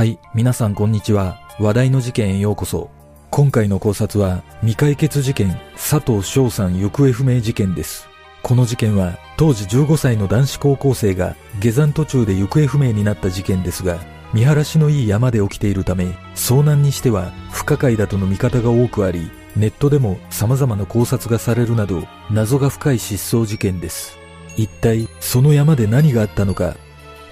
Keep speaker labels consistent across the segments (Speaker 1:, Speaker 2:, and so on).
Speaker 1: はい、皆さんこんにちは。話題の事件へようこそ。今回の考察は未解決事件佐藤翔さん行方不明事件です。この事件は当時15歳の男子高校生が下山途中で行方不明になった事件ですが、見晴らしのいい山で起きているため、遭難にしては不可解だとの見方が多くあり、ネットでも様々な考察がされるなど、謎が深い失踪事件です。一体その山で何があったのか、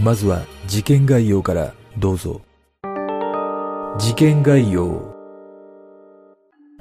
Speaker 1: まずは事件概要からどうぞ。事件概要。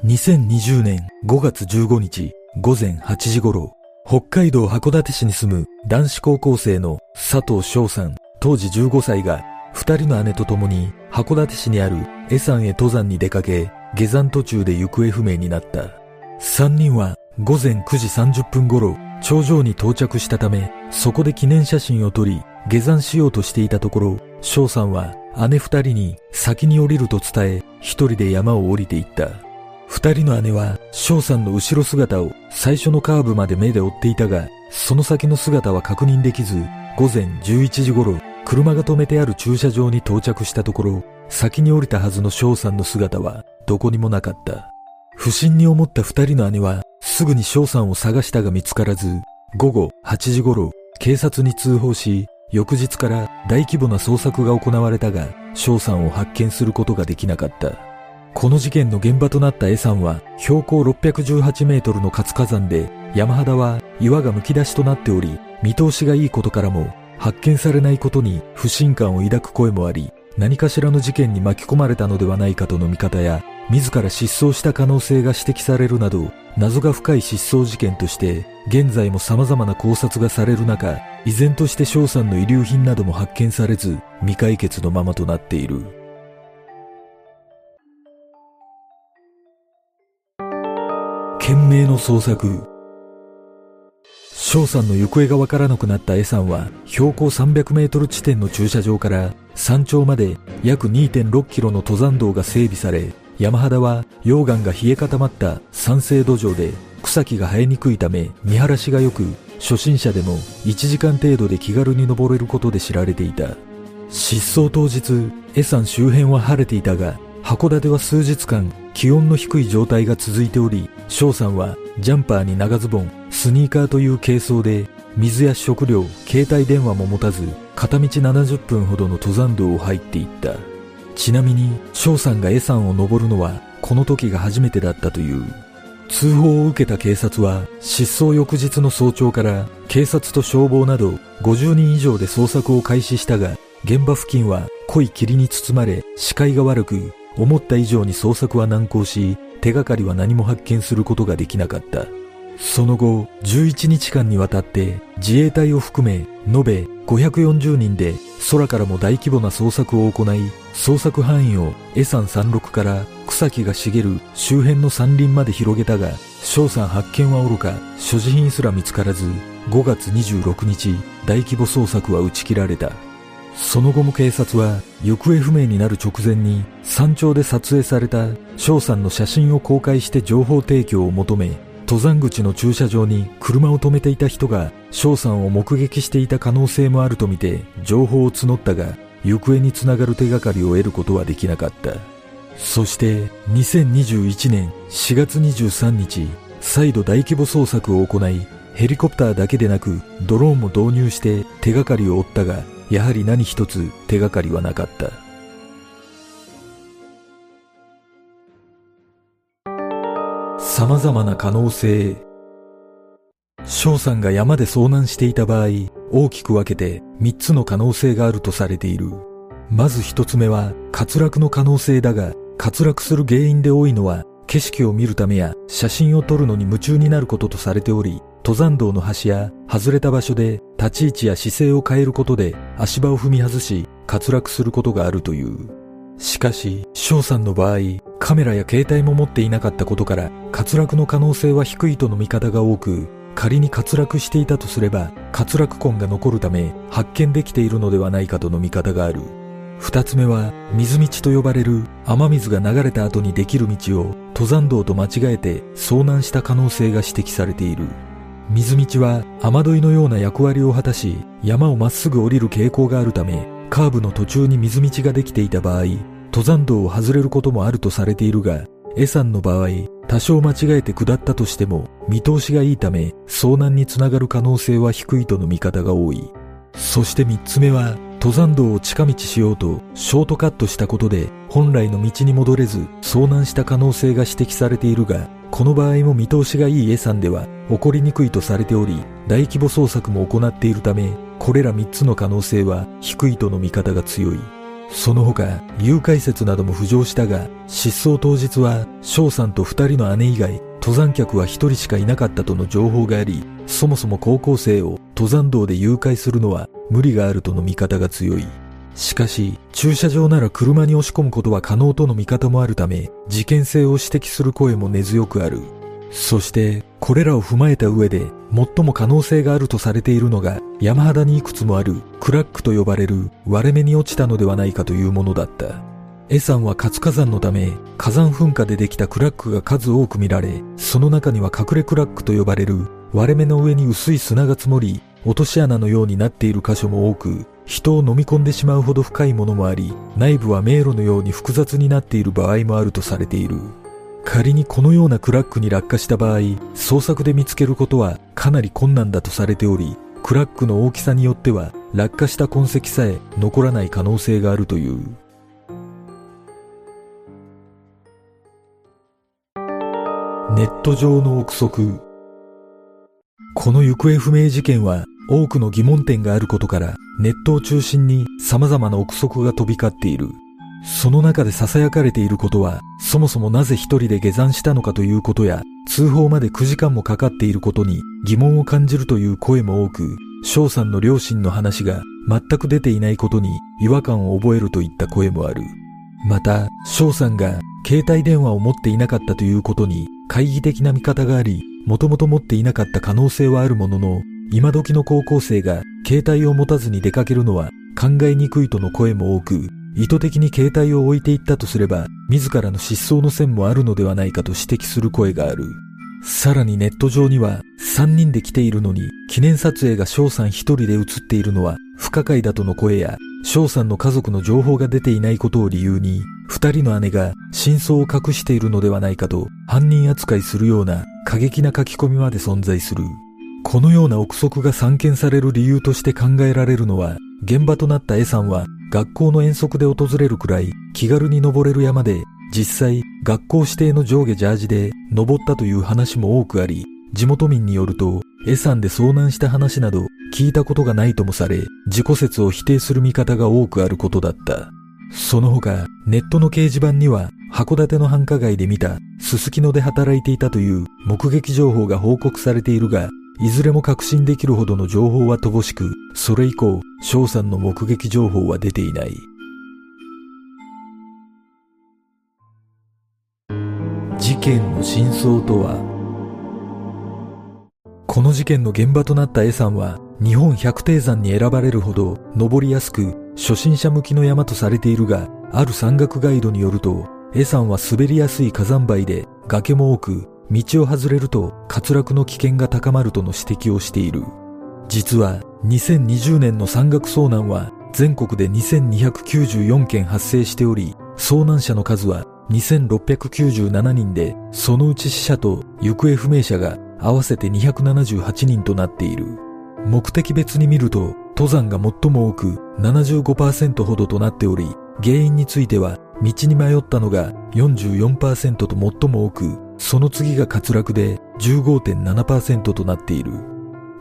Speaker 1: 2020年5月15日午前8時頃、北海道函館市に住む男子高校生の佐藤翔さん、当時15歳が、二人の姉と共に函館市にある江山へ登山に出かけ、下山途中で行方不明になった。三人は午前9時30分頃、頂上に到着したため、そこで記念写真を撮り、下山しようとしていたところ、翔さんは姉二人に先に降りると伝え、一人で山を降りていった。二人の姉は翔さんの後ろ姿を最初のカーブまで目で追っていたが、その先の姿は確認できず、午前11時頃、車が止めてある駐車場に到着したところ、先に降りたはずの翔さんの姿はどこにもなかった。不審に思った二人の姉はすぐに翔さんを探したが見つからず、午後8時頃、警察に通報し、翌日から大規模な捜索が行われたが、翔さんを発見することができなかった。この事件の現場となった江山は標高618メートルの活火山で山肌は岩がむき出しとなっており見通しがいいことからも発見されないことに不信感を抱く声もあり何かしらの事件に巻き込まれたのではないかとの見方や自ら失踪した可能性が指摘されるなど謎が深い失踪事件として現在も様々な考察がされる中依然として翔さんの遺留品なども発見されず未解決のままとなっている。懸命の捜索。翔さんの行方がわからなくなった江さんは標高300メートル地点の駐車場から山頂まで約2.6キロの登山道が整備され山肌は溶岩が冷え固まった酸性土壌で草木が生えにくいため見晴らしが良く初心者でも1時間程度で気軽に登れることで知られていた。失踪当日江山周辺は晴れていたが函館は数日間気温の低い状態が続いており翔さんはジャンパーに長ズボンスニーカーという軽装で水や食料携帯電話も持たず片道70分ほどの登山道を入っていった。ちなみに翔さんが江山を登るのはこの時が初めてだったという。通報を受けた警察は失踪翌日の早朝から警察と消防など50人以上で捜索を開始したが現場付近は濃い霧に包まれ視界が悪く思った以上に捜索は難航し手がかりは何も発見することができなかった。その後11日間にわたって自衛隊を含め延べ540人で空からも大規模な捜索を行い捜索範囲を江山山麓から草木が茂る周辺の山林まで広げたが翔さん発見はおろか所持品すら見つからず5月26日大規模捜索は打ち切られた。その後も警察は行方不明になる直前に山頂で撮影された翔さんの写真を公開して情報提供を求め登山口の駐車場に車を止めていた人が翔さんを目撃していた可能性もあるとみて情報を募ったが行方につながる手がかりを得ることはできなかった。そして2021年4月23日再度大規模捜索を行いヘリコプターだけでなくドローンも導入して手がかりを追ったがやはり何一つ手がかりはなかった。様々な可能性翔さんが山で遭難していた場合大きく分けて3つの可能性があるとされている。まず1つ目は滑落の可能性だが滑落する原因で多いのは景色を見るためや写真を撮るのに夢中になることとされており登山道の端や外れた場所で立ち位置や姿勢を変えることで足場を踏み外し滑落することがあるという。しかし翔さんの場合カメラや携帯も持っていなかったことから滑落の可能性は低いとの見方が多く仮に滑落していたとすれば滑落痕が残るため発見できているのではないかとの見方がある。二つ目は水道と呼ばれる雨水が流れた後にできる道を登山道と間違えて遭難した可能性が指摘されている。水道は雨どいのような役割を果たし山をまっすぐ降りる傾向があるためカーブの途中に水道ができていた場合、登山道を外れることもあるとされているが、エさんの場合、多少間違えて下ったとしても見通しがいいため遭難につながる可能性は低いとの見方が多い。そして三つ目は登山道を近道しようとショートカットしたことで本来の道に戻れず遭難した可能性が指摘されているがこの場合も見通しがいいエさんでは起こりにくいとされており大規模捜索も行っているためこれら三つの可能性は低いとの見方が強い。その他、誘拐説なども浮上したが、失踪当日は翔さんと二人の姉以外、登山客は一人しかいなかったとの情報があり、そもそも高校生を登山道で誘拐するのは無理があるとの見方が強い。しかし、駐車場なら車に押し込むことは可能との見方もあるため、事件性を指摘する声も根強くある。そして、これらを踏まえた上で、最も可能性があるとされているのが、山肌にいくつもあるクラックと呼ばれる割れ目に落ちたのではないかというものだった。エさんは活火山のため、火山噴火でできたクラックが数多く見られ、その中には隠れクラックと呼ばれる割れ目の上に薄い砂が積もり、落とし穴のようになっている箇所も多く、人を飲み込んでしまうほど深いものもあり、内部は迷路のように複雑になっている場合もあるとされている。仮にこのようなクラックに落下した場合、捜索で見つけることはかなり困難だとされており、クラックの大きさによっては落下した痕跡さえ残らない可能性があるという。ネット上の憶測この行方不明事件は多くの疑問点があることからネットを中心に様々な憶測が飛び交っている。その中で囁かれていることは、そもそもなぜ一人で下山したのかということや、通報まで9時間もかかっていることに疑問を感じるという声も多く、翔さんの両親の話が全く出ていないことに違和感を覚えるといった声もある。また、翔さんが携帯電話を持っていなかったということに懐疑的な見方があり、もともと持っていなかった可能性はあるものの、今時の高校生が携帯を持たずに出かけるのは考えにくいとの声も多く、意図的に携帯を置いていったとすれば、自らの失踪の線もあるのではないかと指摘する声がある。さらにネット上には、3人で来ているのに、記念撮影が翔さん一人で写っているのは不可解だとの声や、翔さんの家族の情報が出ていないことを理由に、二人の姉が真相を隠しているのではないかと犯人扱いするような過激な書き込みまで存在する。このような憶測が散見される理由として考えられるのは、現場となった江さんは学校の遠足で訪れるくらい気軽に登れる山で実際学校指定の上下ジャージで登ったという話も多くあり地元民によると江山で遭難した話など聞いたことがないともされ自己説を否定する見方が多くあることだった。その他ネットの掲示板には函館の繁華街で見たすすきので働いていたという目撃情報が報告されているがいずれも確信できるほどの情報は乏しく、それ以降、翔さんの目撃情報は出ていない。事件の真相とは？この事件の現場となった江さんは、日本百低山に選ばれるほど登りやすく、初心者向きの山とされているが、ある山岳ガイドによると、江さんは滑りやすい火山灰で崖も多く、道を外れると滑落の危険が高まるとの指摘をしている。実は2020年の山岳遭難は全国で2294件発生しており、遭難者の数は2697人で、そのうち死者と行方不明者が合わせて278人となっている。目的別に見ると、登山が最も多く75%ほどとなっており、原因については道に迷ったのが44%と最も多く、その次が滑落で15.7%となっている。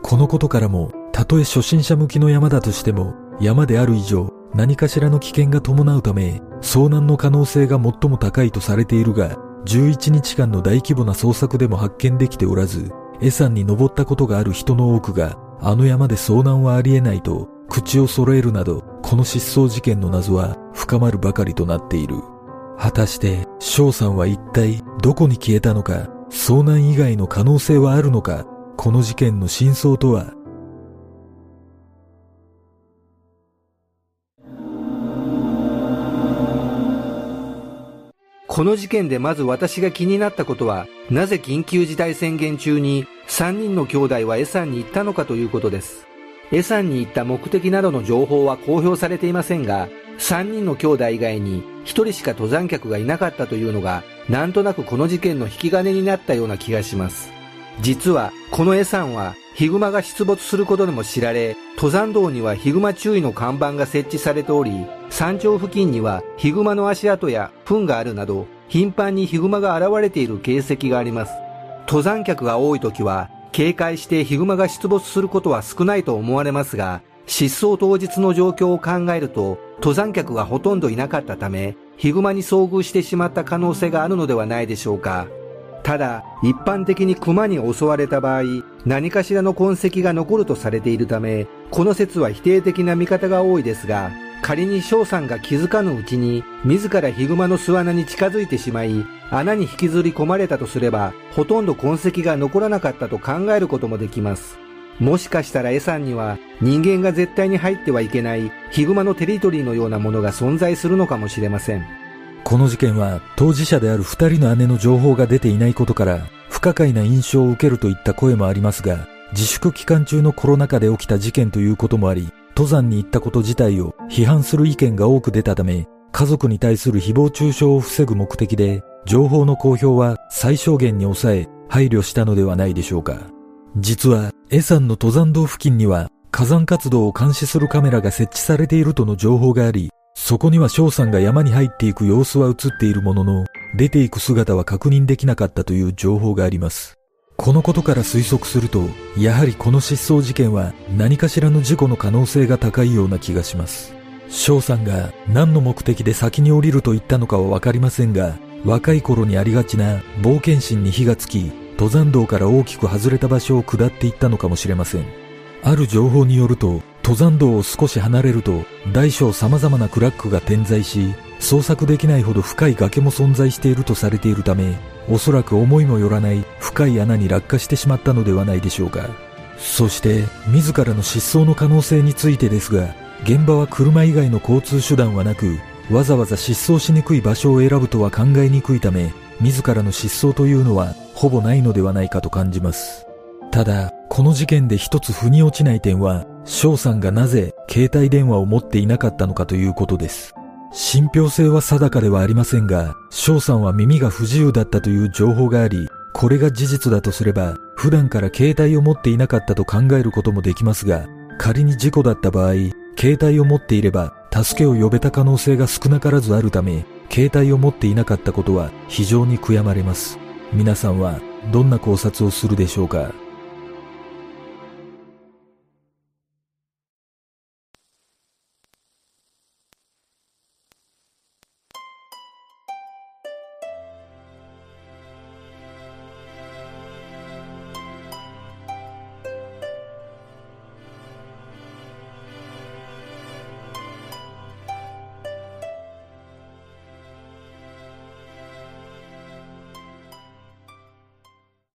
Speaker 1: このことからも、たとえ初心者向きの山だとしても、山である以上、何かしらの危険が伴うため、遭難の可能性が最も高いとされているが、11日間の大規模な捜索でも発見できておらず、江山に登ったことがある人の多くが、あの山で遭難はありえないと、口を揃えるなど、この失踪事件の謎は深まるばかりとなっている。果たして、翔さんは一体どこに消えたのか、遭難以外の可能性はあるのか、この事件の真相とは？
Speaker 2: この事件でまず私が気になったことは、なぜ緊急事態宣言中に3人の兄弟はエサンに行ったのかということです。エサンに行った目的などの情報は公表されていませんが、3人の兄弟以外に1人しか登山客がいなかったというのが、なんとなくこの事件の引き金になったような気がします。実は、このエサンは、ヒグマが出没することでも知られ、登山道にはヒグマ注意の看板が設置されており、山頂付近にはヒグマの足跡や糞があるなど、頻繁にヒグマが現れている形跡があります。登山客が多い時は、警戒してヒグマが出没することは少ないと思われますが、失踪当日の状況を考えると、登山客がほとんどいなかったため、ヒグマに遭遇してしまった可能性があるのではないでしょうか。ただ、一般的に熊に襲われた場合、何かしらの痕跡が残るとされているため、この説は否定的な見方が多いですが、仮に翔さんが気づかぬうちに、自らヒグマの巣穴に近づいてしまい、穴に引きずり込まれたとすれば、ほとんど痕跡が残らなかったと考えることもできます。もしかしたらエサンには人間が絶対に入ってはいけないヒグマのテリトリーのようなものが存在するのかもしれません。
Speaker 1: この事件は当事者である二人の姉の情報が出ていないことから不可解な印象を受けるといった声もありますが、自粛期間中のコロナ禍で起きた事件ということもあり、登山に行ったこと自体を批判する意見が多く出たため、家族に対する誹謗中傷を防ぐ目的で、情報の公表は最小限に抑え、配慮したのではないでしょうか。実は、エサンの登山道付近には、火山活動を監視するカメラが設置されているとの情報があり、そこには翔さんが山に入っていく様子は映っているものの、出ていく姿は確認できなかったという情報があります。このことから推測すると、やはりこの失踪事件は何かしらの事故の可能性が高いような気がします。翔さんが何の目的で先に降りると言ったのかはわかりませんが、若い頃にありがちな冒険心に火がつき、登山道から大きく外れた場所を下っていったのかもしれません。ある情報によると、登山道を少し離れると、大小様々なクラックが点在し、捜索できないほど深い崖も存在しているとされているため、おそらく思いもよらない深い穴に落下してしまったのではないでしょうか。そして、自らの失踪の可能性についてですが、現場は車以外の交通手段はなく、わざわざ失踪しにくい場所を選ぶとは考えにくいため、自らの失踪というのはほぼないのではないかと感じます。ただ、この事件で一つ腑に落ちない点は、翔さんがなぜ携帯電話を持っていなかったのかということです。信憑性は定かではありませんが、翔さんは耳が不自由だったという情報があり、これが事実だとすれば、普段から携帯を持っていなかったと考えることもできますが、仮に事故だった場合、携帯を持っていれば、助けを呼べた可能性が少なからずあるため、携帯を持っていなかったことは非常に悔やまれます。皆さんはどんな考察をするでしょうか？